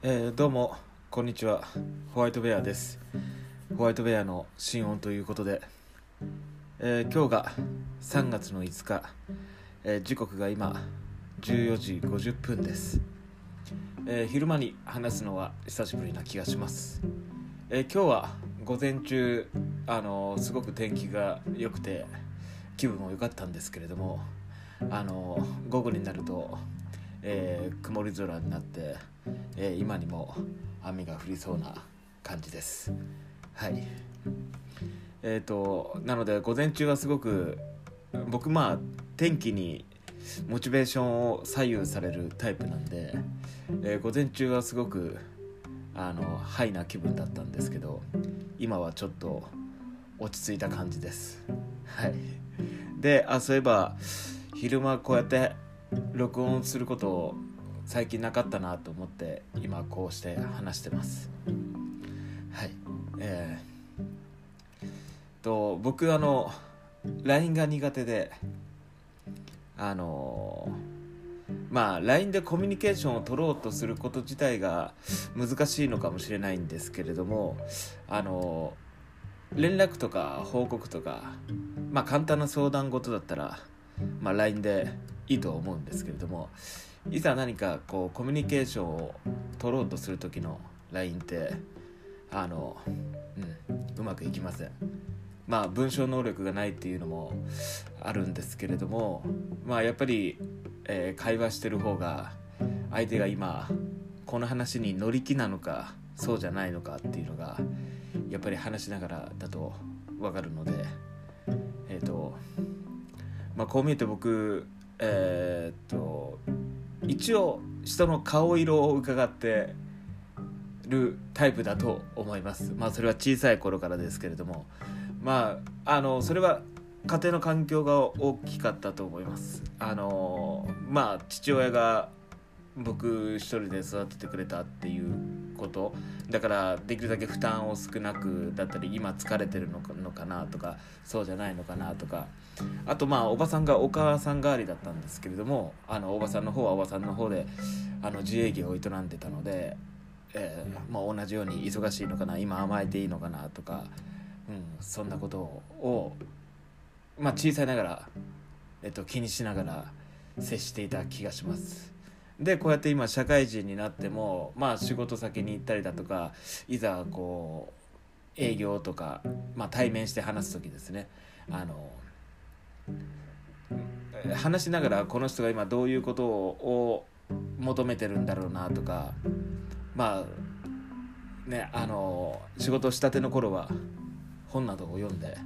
えーどうもこんにちは。ホワイトベアです。ホワイトベアの新音ということで、えー今日が3月の5日、えー時刻が今14時50分です、えー昼間に話すのは久しぶりな気がします、えー今日は午前中あのーすごく天気が良くて気分も良かったんですけれどもあの午後になると、えー曇り空になって、えー今にも雨が降りそうな感じです。はい。えっ、となので午前中はすごく僕まあ天気にモチベーションを左右されるタイプなんで、えー午前中はすごくあのハイな気分だったんですけど今はちょっと落ち着いた感じです。はい。であそういえば昼間こうやって録音することを最近なかったなと思って今こうして話してます。はい。えー、と僕あの LINE が苦手であのまあ LINE でコミュニケーションを取ろうとすること自体が難しいのかもしれないんですけれどもあの連絡とか報告とかまあ簡単な相談事だったら、まあ、LINE でいいと思うんですけれどもいざ何かこうコミュニケーションを取ろうとする時の LINE ってあの、うん、うまくいきません。まあ文章能力がないっていうのもあるんですけれどもまあやっぱり、えー会話してる方が相手が今この話に乗り気なのかそうじゃないのかっていうのがやっぱり話しながらだと分かるのでえっ、とまあこう見えて僕えーっと一応人の顔色を伺ってるタイプだと思います。まあそれは小さい頃からですけれども。まああのそれは家庭の環境が大きかったと思います。あのまあ父親が僕一人で育ててくれたっていうことだからできるだけ負担を少なくだったり今疲れてるのかなとかそうじゃないのかなとかあとまあおばさんがお母さん代わりだったんですけれどもあのおばさんの方はおばさんの方であの自営業を営んでたので、えーまあ、同じように忙しいのかな今甘えていいのかなとか、うん、そんなことを、まあ、小さいながら、えっと、気にしながら接していた気がします。でこうやって今社会人になってもまあ仕事先に行ったりだとかいざこう営業とか、まあ、対面して話す時ですね。あの話しながらこの人が今どういうことを求めてるんだろうなとかまあねあの仕事したての頃は本などを読んで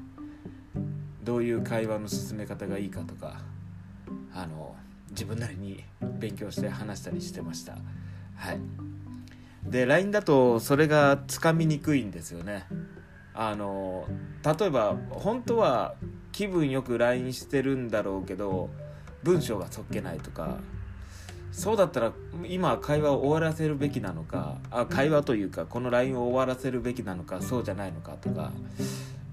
どういう会話の進め方がいいかとかあの自分なりに勉強して話したりしてました。はい。で LINE だとそれがつかみにくいんですよね。あの例えば本当は気分よく LINE してるんだろうけど文章がそっけないとかそうだったら今会話を終わらせるべきなのかあ会話というかこの LINE を終わらせるべきなのかそうじゃないのかとか、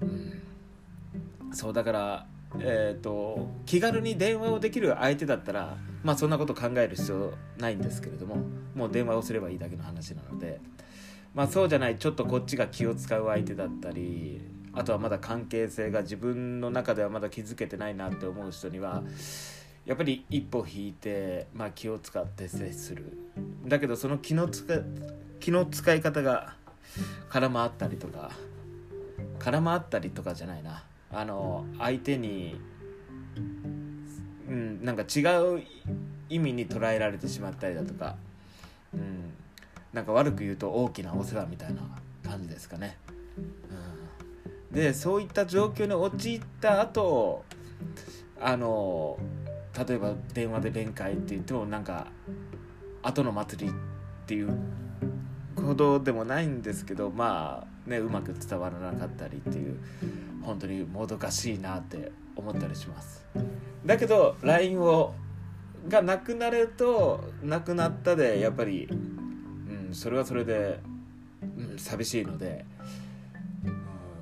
うん、そうだからえー、と気軽に電話をできる相手だったらまあそんなこと考える必要ないんですけれどももう電話をすればいいだけの話なのでまあそうじゃないちょっとこっちが気を使う相手だったりあとはまだ関係性が自分の中ではまだ築けてないなって思う人にはやっぱり一歩引いて、まあ、気を使って接する。だけどその気の使い気の使い方が空回ったりとか空回ったりとかじゃないな。あの相手に、うん、なんか違う意味に捉えられてしまったりだとか、うん、なんか悪く言うと大きなお世話みたいな感じですかね。うん、でそういった状況に陥った後あの例えば電話で弁解って言ってもなんか後の祭りっていうほどでもないんですけどまあねうまく伝わらなかったりっていう本当にもどかしいなって思ったりします。だけど LINE をがなくなるとなくなったでやっぱり、うん、それはそれで、うん、寂しいので、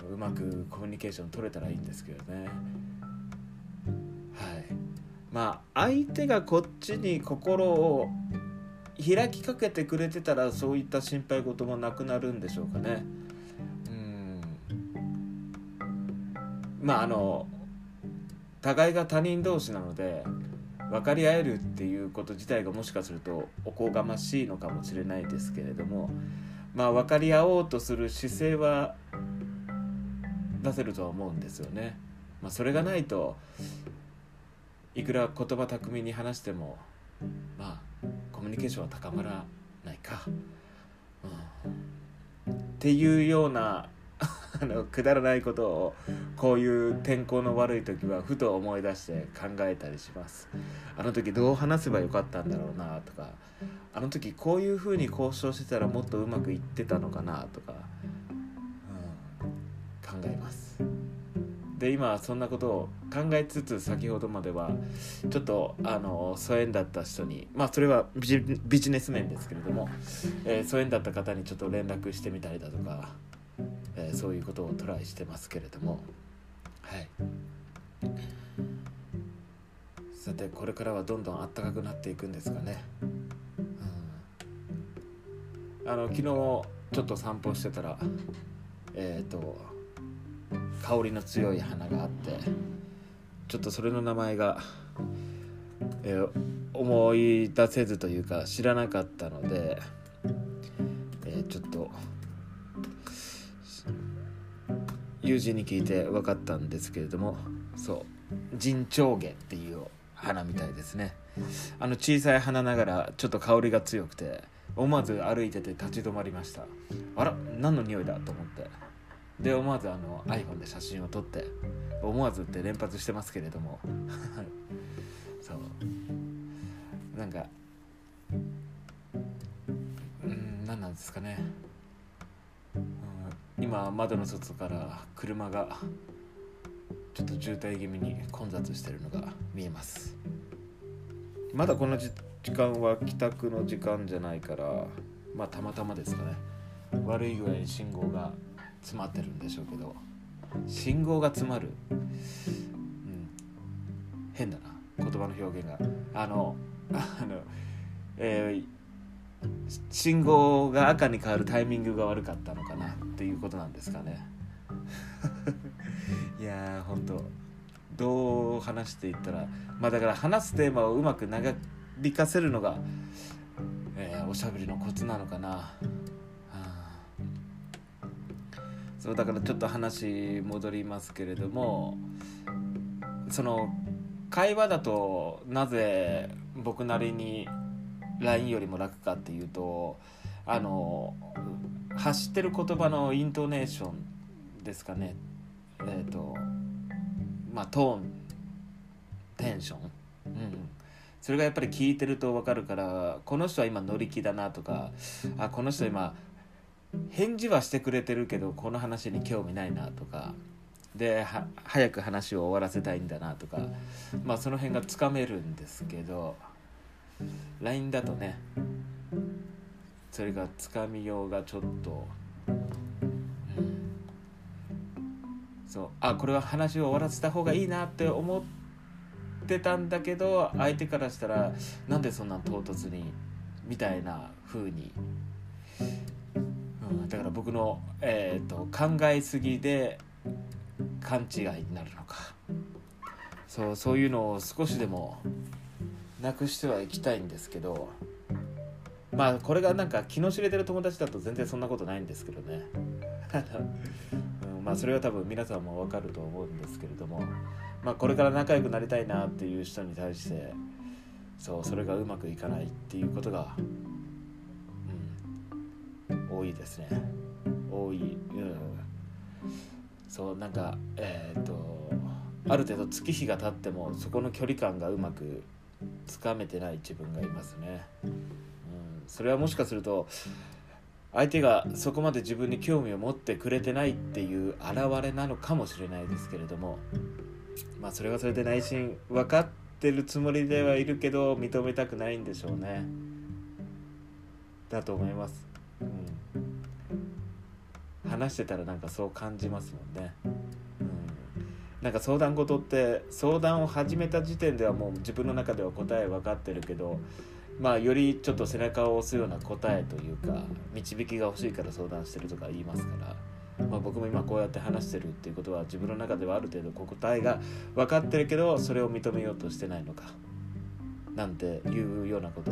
うん、うまくコミュニケーション取れたらいいんですけどね。はい。まあ相手がこっちに心を開きかけてくれてたらそういった心配事もなくなるんでしょうかねまああの互いが他人同士なので分かり合えるっていうこと自体がもしかするとおこがましいのかもしれないですけれどもまあ分かり合おうとする姿勢は出せるとは思うんですよね。まあ、それがないといくら言葉巧みに話してもまあコミュニケーションは高まらないか、うん、っていうようなあのくだらないことをこういう天候の悪い時はふと思い出して考えたりします。あの時どう話せばよかったんだろうなとかあの時こういうふうに交渉してたらもっとうまくいってたのかなとか、うん、考えます。で今そんなことを考えつつ先ほどまではちょっとあの疎遠だった人にまあそれはビジネス面ですけれども、えー、疎遠だった方にちょっと連絡してみたりだとかえー、そういうことをトライしてますけれども。はい。さてこれからはどんどんあったかくなっていくんですかね、うん、あの昨日ちょっと散歩してたらえっ、ー、と香りの強い花があってちょっとそれの名前が、えー、思い出せずというか知らなかったので、えー、ちょっと友人に聞いて分かったんですけれどもそう陣長毛っていう花みたいですね。あの小さい花ながらちょっと香りが強くて思わず歩いてて立ち止まりました。あら何の匂いだと思って。で思わずあの iPhone で写真を撮って思わずって連発してますけれども。そう。なんかうん何なんですかね。今窓の外から車がちょっと渋滞気味に混雑してるのが見えます。まだこの時間は帰宅の時間じゃないからまあたまたまですかね。悪い具合に信号が詰まってるんでしょうけど信号が詰まる、うん、変だな。言葉の表現が。あのあのえー信号が赤に変わるタイミングが悪かったのかなっていうことなんですかね。いやーほんとどう話していったらまあだから話すテーマをうまく長引かせるのが、えー、おしゃべりのコツなのかな、はあ、そうだからちょっと話戻りますけれどもその会話だとなぜ僕なりに LINE よりも楽かっていうとあの発してる言葉のイントネーションですかね。えっ、ー、とまあトーンテンション、うん、それがやっぱり聞いてると分かるからこの人は今乗り気だなとかあこの人今返事はしてくれてるけどこの話に興味ないなとかで早く話を終わらせたいんだなとかまあその辺がつかめるんですけど LINE だとねそれがつかみようがちょっと、うん、そう。あこれは話を終わらせた方がいいなって思ってたんだけど相手からしたらなんでそんな唐突にみたいな風に、うん、だから僕の、えーと、考えすぎで勘違いになるのか。そうそういうのを少しでもなくしてはいきたいんですけどまあこれがなんか気の知れてる友達だと全然そんなことないんですけどね。うん、まあそれは多分皆さんも分かると思うんですけれどもまあこれから仲良くなりたいなっていう人に対してそうそれがうまくいかないっていうことが、うん、多いですね。多い、うん、そうなんかえっ、とある程度月日が経ってもそこの距離感がうまくつかめてない自分がいますね、うん、それはもしかすると相手がそこまで自分に興味を持ってくれてないっていう表れなのかもしれないですけれどもまあそれはそれで内心分かってるつもりではいるけど認めたくないんでしょうね。だと思います、うん、話してたらなんかそう感じますもんね。なんか相談事って相談を始めた時点ではもう自分の中では答え分かってるけどまあよりちょっと背中を押すような答えというか導きが欲しいから相談してるとか言いますから、まあ、僕も今こうやって話してるっていうことは自分の中ではある程度答えが分かってるけどそれを認めようとしてないのかなんていうようなこと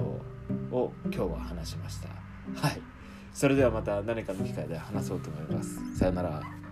を今日は話しました。はい。それではまた何かの機会で話そうと思います。さよなら。